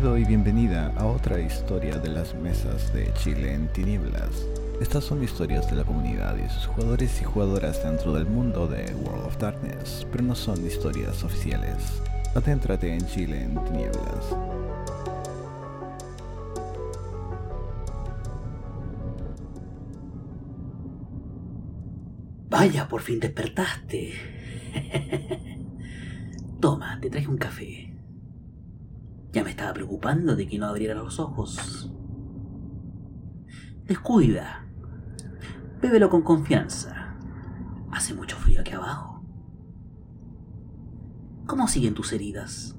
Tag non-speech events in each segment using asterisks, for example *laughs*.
Bienvenido y bienvenida a otra historia de las mesas de Chile en tinieblas. Estas son historias de la comunidad y sus jugadores y jugadoras dentro del mundo de World of Darkness, pero no son historias oficiales. Adéntrate en Chile en tinieblas. Vaya, por fin despertaste. *laughs* Toma, te traje un café. Ya me estaba preocupando de que no abriera los ojos. Descuida. Bébelo con confianza. Hace mucho frío aquí abajo. ¿Cómo siguen tus heridas?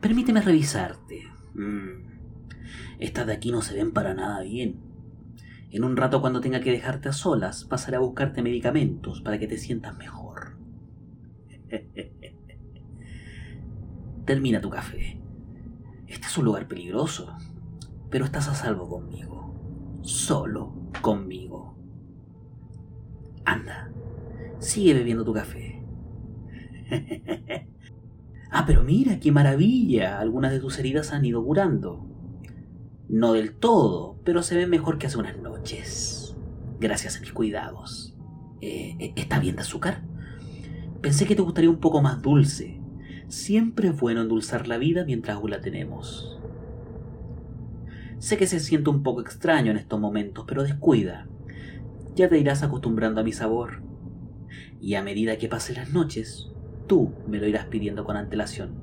Permíteme revisarte. Mm. Estas de aquí no se ven para nada bien. En un rato cuando tenga que dejarte a solas, pasaré a buscarte medicamentos para que te sientas mejor. *laughs* Termina tu café. Este es un lugar peligroso, pero estás a salvo conmigo. Solo conmigo. Anda, sigue bebiendo tu café. *laughs* ah, pero mira, qué maravilla. Algunas de tus heridas han ido curando. No del todo, pero se ven mejor que hace unas noches. Gracias a mis cuidados. Eh, eh, ¿Está bien de azúcar? Pensé que te gustaría un poco más dulce. Siempre es bueno endulzar la vida mientras aún la tenemos. Sé que se siente un poco extraño en estos momentos, pero descuida. Ya te irás acostumbrando a mi sabor. Y a medida que pasen las noches, tú me lo irás pidiendo con antelación.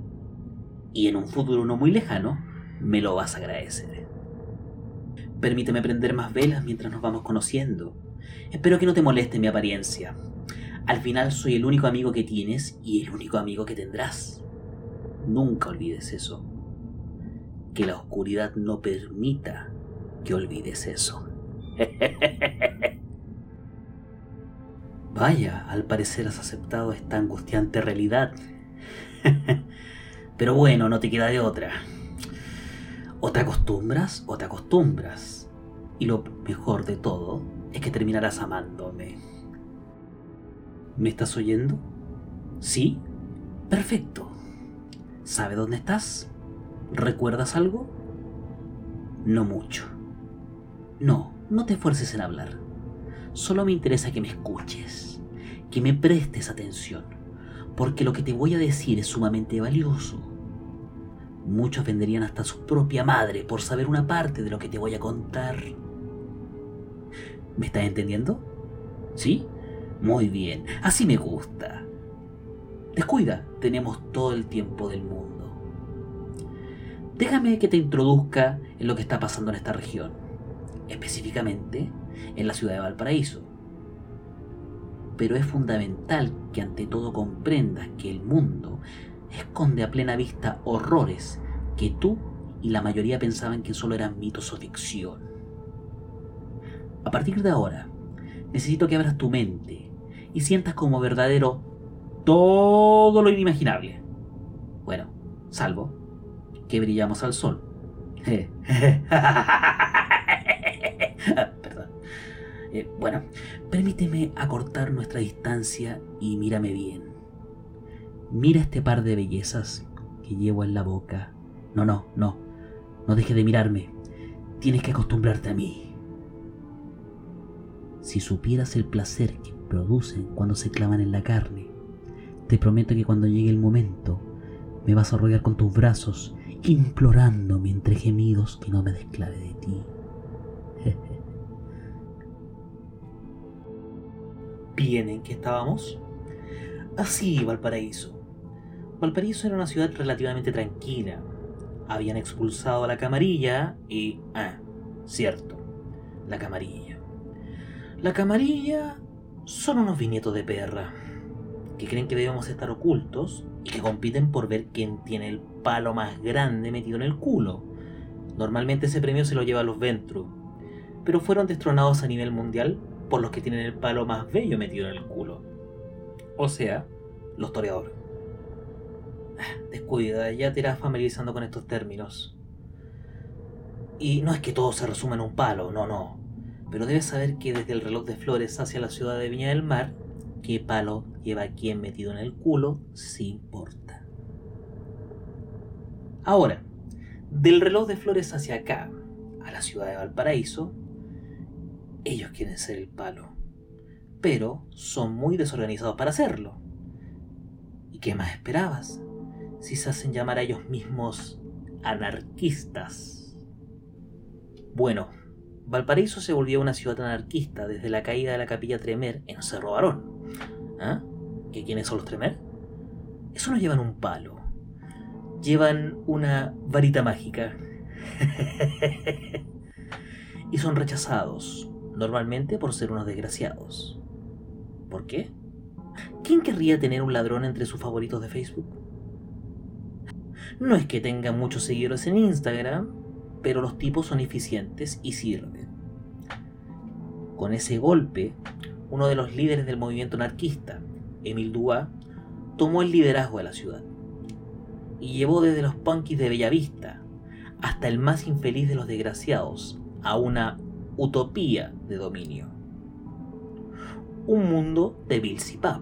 Y en un futuro no muy lejano, me lo vas a agradecer. Permíteme prender más velas mientras nos vamos conociendo. Espero que no te moleste mi apariencia. Al final soy el único amigo que tienes y el único amigo que tendrás. Nunca olvides eso. Que la oscuridad no permita que olvides eso. *laughs* Vaya, al parecer has aceptado esta angustiante realidad. *laughs* Pero bueno, no te queda de otra. O te acostumbras o te acostumbras. Y lo mejor de todo es que terminarás amándome. ¿Me estás oyendo? ¿Sí? Perfecto. ¿Sabe dónde estás? ¿Recuerdas algo? No mucho. No, no te esfuerces en hablar. Solo me interesa que me escuches, que me prestes atención, porque lo que te voy a decir es sumamente valioso. Muchos venderían hasta su propia madre por saber una parte de lo que te voy a contar. ¿Me estás entendiendo? ¿Sí? Muy bien, así me gusta. Descuida, tenemos todo el tiempo del mundo. Déjame que te introduzca en lo que está pasando en esta región, específicamente en la ciudad de Valparaíso. Pero es fundamental que ante todo comprendas que el mundo esconde a plena vista horrores que tú y la mayoría pensaban que solo eran mitos o ficción. A partir de ahora, necesito que abras tu mente y sientas como verdadero todo lo inimaginable. Bueno, salvo que brillamos al sol. *laughs* Perdón. Eh, bueno, permíteme acortar nuestra distancia y mírame bien. Mira este par de bellezas que llevo en la boca. No, no, no. No dejes de mirarme. Tienes que acostumbrarte a mí. Si supieras el placer que producen cuando se clavan en la carne. Te prometo que cuando llegue el momento me vas a rodear con tus brazos, implorándome entre gemidos que no me desclave de ti. *laughs* Bien, ¿en qué estábamos? Así, Valparaíso. Valparaíso era una ciudad relativamente tranquila. Habían expulsado a la camarilla y... Ah, cierto, la camarilla. La camarilla son unos viñetos de perra que creen que debemos estar ocultos y que compiten por ver quién tiene el palo más grande metido en el culo. Normalmente ese premio se lo lleva a los Ventru, pero fueron destronados a nivel mundial por los que tienen el palo más bello metido en el culo. O sea, los toreadores. Descuida, ya te irás familiarizando con estos términos. Y no es que todo se resuma en un palo, no, no pero debes saber que desde el reloj de flores hacia la ciudad de Viña del Mar, qué palo lleva quien metido en el culo, sí importa. Ahora, Del reloj de flores hacia acá, a la ciudad de Valparaíso, ellos quieren ser el palo, pero son muy desorganizados para hacerlo. ¿Y qué más esperabas? Si se hacen llamar a ellos mismos anarquistas. Bueno, Valparaíso se volvió una ciudad anarquista desde la caída de la capilla Tremer en Cerro Barón. ¿Ah? ¿Que quiénes son los Tremer? Eso no llevan un palo. Llevan una varita mágica. *laughs* y son rechazados, normalmente por ser unos desgraciados. ¿Por qué? ¿Quién querría tener un ladrón entre sus favoritos de Facebook? No es que tenga muchos seguidores en Instagram, pero los tipos son eficientes y sirven. Con ese golpe, uno de los líderes del movimiento anarquista, Emil Dua, tomó el liderazgo de la ciudad y llevó desde los punkis de Bellavista hasta el más infeliz de los desgraciados a una utopía de dominio. Un mundo de Bills y Pap.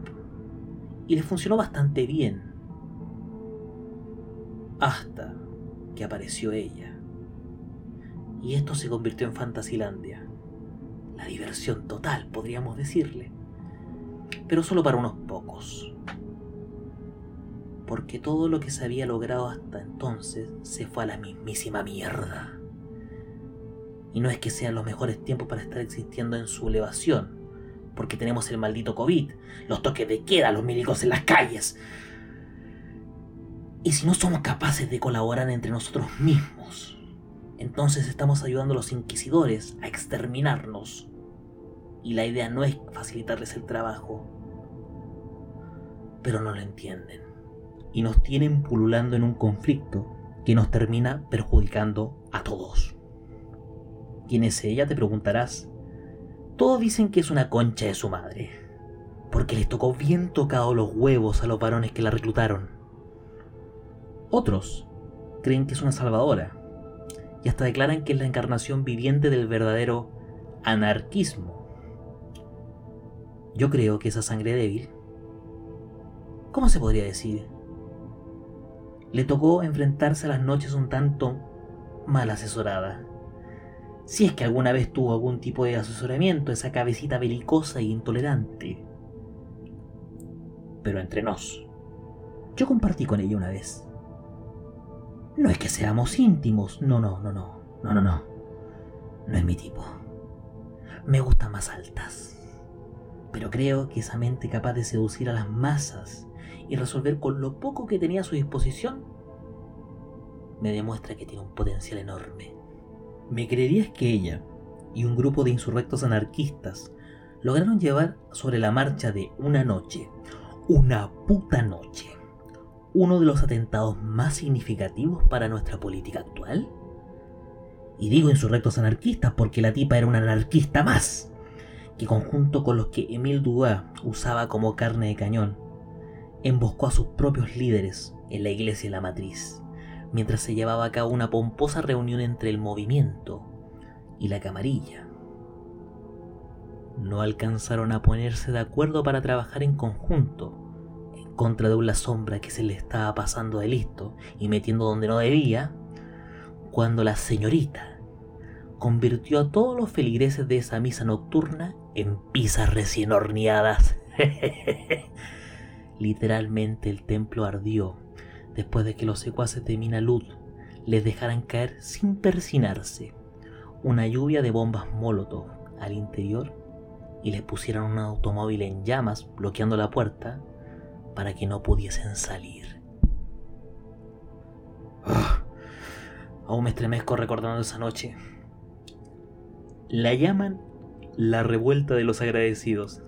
Y le funcionó bastante bien. Hasta que apareció ella y esto se convirtió en Fantasilandia. La diversión total, podríamos decirle. Pero solo para unos pocos. Porque todo lo que se había logrado hasta entonces se fue a la mismísima mierda. Y no es que sean los mejores tiempos para estar existiendo en su elevación, porque tenemos el maldito COVID, los toques de queda, los milicos en las calles. Y si no somos capaces de colaborar entre nosotros mismos, entonces estamos ayudando a los inquisidores a exterminarnos. Y la idea no es facilitarles el trabajo. Pero no lo entienden. Y nos tienen pululando en un conflicto que nos termina perjudicando a todos. ¿Quién es ella? Te preguntarás. Todos dicen que es una concha de su madre. Porque les tocó bien tocado los huevos a los varones que la reclutaron. Otros creen que es una salvadora y hasta declaran que es la encarnación viviente del verdadero anarquismo. Yo creo que esa sangre débil, ¿cómo se podría decir? Le tocó enfrentarse a las noches un tanto mal asesorada. Si es que alguna vez tuvo algún tipo de asesoramiento, esa cabecita belicosa e intolerante. Pero entre nos, yo compartí con ella una vez. No es que seamos íntimos, no, no, no, no, no, no, no. No es mi tipo. Me gustan más altas. Pero creo que esa mente capaz de seducir a las masas y resolver con lo poco que tenía a su disposición, me demuestra que tiene un potencial enorme. ¿Me creerías que ella y un grupo de insurrectos anarquistas lograron llevar sobre la marcha de una noche, una puta noche, uno de los atentados más significativos para nuestra política actual? Y digo insurrectos anarquistas porque la tipa era una anarquista más, que conjunto con los que Emile Dubois usaba como carne de cañón, emboscó a sus propios líderes en la iglesia de la matriz, mientras se llevaba a cabo una pomposa reunión entre el movimiento y la camarilla. No alcanzaron a ponerse de acuerdo para trabajar en conjunto, contra de una sombra que se le estaba pasando de listo y metiendo donde no debía, cuando la señorita convirtió a todos los feligreses de esa misa nocturna en pizzas recién horneadas. *laughs* Literalmente el templo ardió después de que los secuaces de Minalud les dejaran caer sin persinarse una lluvia de bombas molotov al interior y les pusieron un automóvil en llamas bloqueando la puerta para que no pudiesen salir. Ah, aún me estremezco recordando esa noche. La llaman la revuelta de los agradecidos.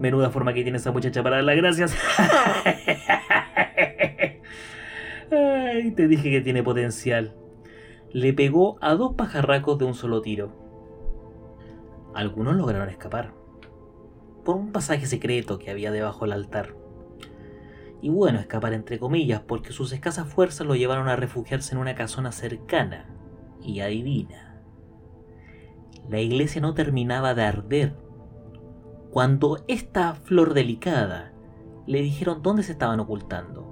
Menuda forma que tiene esa muchacha para dar las gracias. Ay, te dije que tiene potencial. Le pegó a dos pajarracos de un solo tiro. Algunos lograron escapar por un pasaje secreto que había debajo del altar. Y bueno, escapar entre comillas, porque sus escasas fuerzas lo llevaron a refugiarse en una casona cercana. Y adivina, la iglesia no terminaba de arder cuando esta flor delicada le dijeron dónde se estaban ocultando.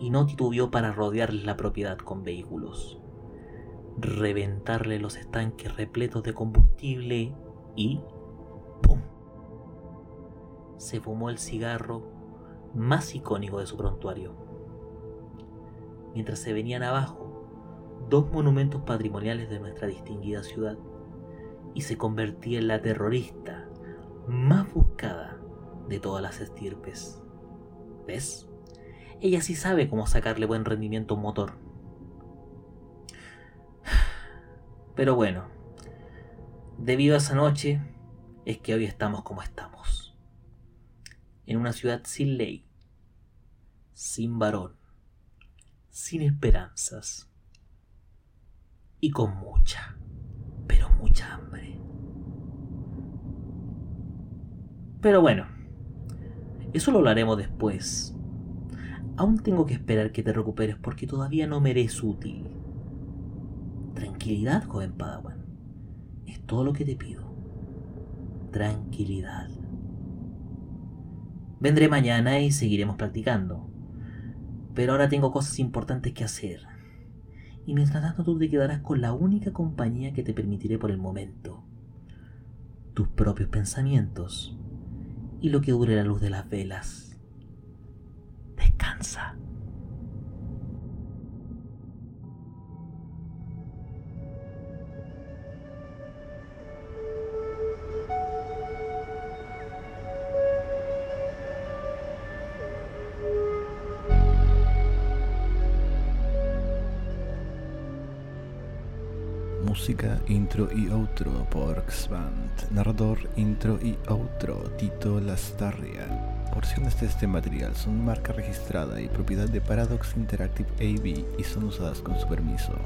y no titubeó para rodearles la propiedad con vehículos, reventarle los estanques repletos de combustible y. Se fumó el cigarro más icónico de su prontuario. Mientras se venían abajo dos monumentos patrimoniales de nuestra distinguida ciudad y se convertía en la terrorista más buscada de todas las estirpes. ¿Ves? Ella sí sabe cómo sacarle buen rendimiento a un motor. Pero bueno, debido a esa noche, es que hoy estamos como estamos. En una ciudad sin ley, sin varón, sin esperanzas y con mucha, pero mucha hambre. Pero bueno, eso lo hablaremos después. Aún tengo que esperar que te recuperes porque todavía no me eres útil. Tranquilidad, joven Padawan. Es todo lo que te pido. Tranquilidad. Vendré mañana y seguiremos practicando. Pero ahora tengo cosas importantes que hacer. Y mientras tanto tú te quedarás con la única compañía que te permitiré por el momento. Tus propios pensamientos y lo que dure la luz de las velas. Descansa. Música, intro y outro por Xband. Narrador, intro y outro Tito Lastarria. Porciones de este material son marca registrada y propiedad de Paradox Interactive AB y son usadas con su permiso.